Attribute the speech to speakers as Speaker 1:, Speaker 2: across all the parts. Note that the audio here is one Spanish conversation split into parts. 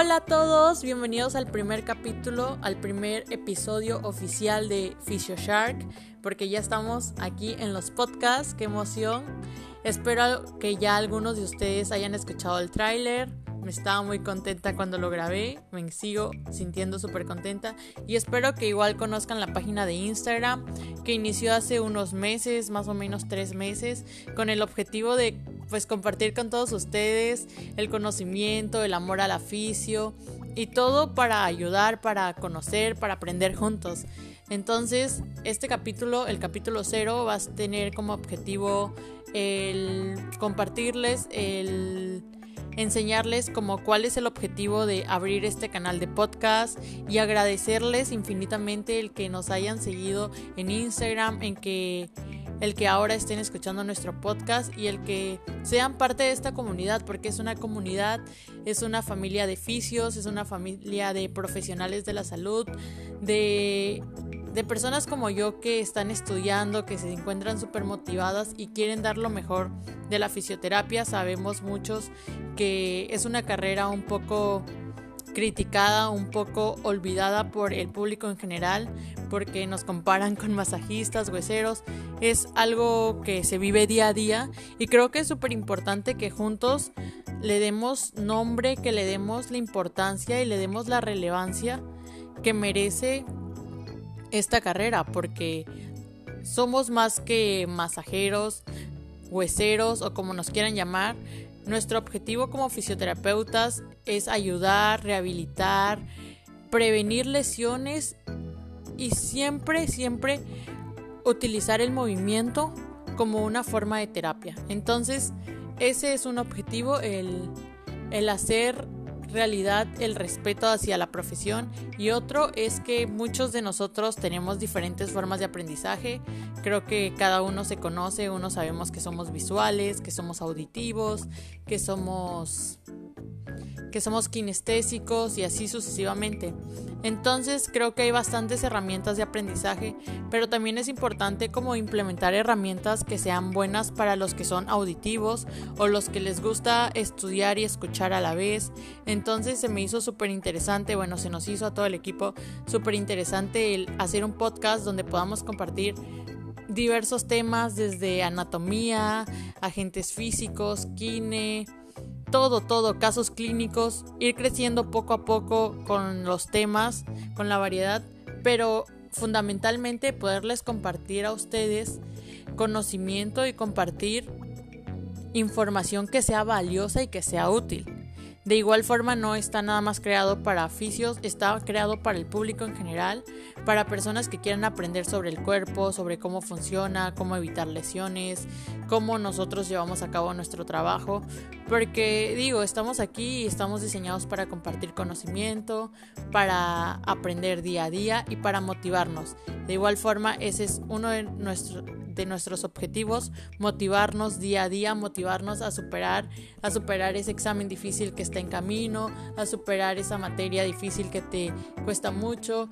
Speaker 1: Hola a todos, bienvenidos al primer capítulo, al primer episodio oficial de Fisio Shark, porque ya estamos aquí en los podcasts, qué emoción. Espero que ya algunos de ustedes hayan escuchado el tráiler. Me estaba muy contenta cuando lo grabé, me sigo sintiendo súper contenta y espero que igual conozcan la página de Instagram que inició hace unos meses, más o menos tres meses, con el objetivo de pues compartir con todos ustedes el conocimiento, el amor al aficio y todo para ayudar, para conocer, para aprender juntos. Entonces, este capítulo, el capítulo cero, va a tener como objetivo el compartirles, el enseñarles como cuál es el objetivo de abrir este canal de podcast y agradecerles infinitamente el que nos hayan seguido en Instagram, en que el que ahora estén escuchando nuestro podcast y el que sean parte de esta comunidad, porque es una comunidad, es una familia de fisios, es una familia de profesionales de la salud, de, de personas como yo que están estudiando, que se encuentran súper motivadas y quieren dar lo mejor de la fisioterapia. Sabemos muchos que es una carrera un poco criticada, un poco olvidada por el público en general, porque nos comparan con masajistas, hueseros. Es algo que se vive día a día y creo que es súper importante que juntos le demos nombre, que le demos la importancia y le demos la relevancia que merece esta carrera, porque somos más que masajeros, hueseros o como nos quieran llamar, nuestro objetivo como fisioterapeutas es ayudar, rehabilitar, prevenir lesiones y siempre, siempre utilizar el movimiento como una forma de terapia. Entonces, ese es un objetivo, el, el hacer realidad el respeto hacia la profesión y otro es que muchos de nosotros tenemos diferentes formas de aprendizaje. Creo que cada uno se conoce, uno sabemos que somos visuales, que somos auditivos, que somos que somos kinestésicos y así sucesivamente. Entonces creo que hay bastantes herramientas de aprendizaje, pero también es importante como implementar herramientas que sean buenas para los que son auditivos o los que les gusta estudiar y escuchar a la vez. Entonces se me hizo súper interesante, bueno, se nos hizo a todo el equipo súper interesante el hacer un podcast donde podamos compartir diversos temas desde anatomía, agentes físicos, kine, todo, todo, casos clínicos, ir creciendo poco a poco con los temas, con la variedad, pero fundamentalmente poderles compartir a ustedes conocimiento y compartir información que sea valiosa y que sea útil. De igual forma no está nada más creado para oficios, está creado para el público en general, para personas que quieran aprender sobre el cuerpo, sobre cómo funciona, cómo evitar lesiones, cómo nosotros llevamos a cabo nuestro trabajo, porque digo, estamos aquí y estamos diseñados para compartir conocimiento, para aprender día a día y para motivarnos. De igual forma, ese es uno de nuestros nuestros objetivos, motivarnos día a día, motivarnos a superar, a superar ese examen difícil que está en camino, a superar esa materia difícil que te cuesta mucho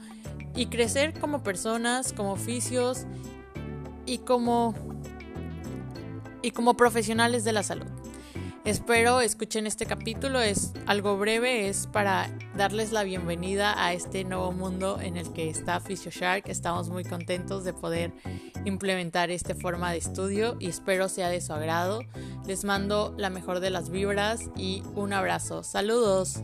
Speaker 1: y crecer como personas, como oficios y como y como profesionales de la salud. Espero escuchen este capítulo, es algo breve, es para darles la bienvenida a este nuevo mundo en el que está Shark. Estamos muy contentos de poder implementar esta forma de estudio y espero sea de su agrado. Les mando la mejor de las vibras y un abrazo. Saludos.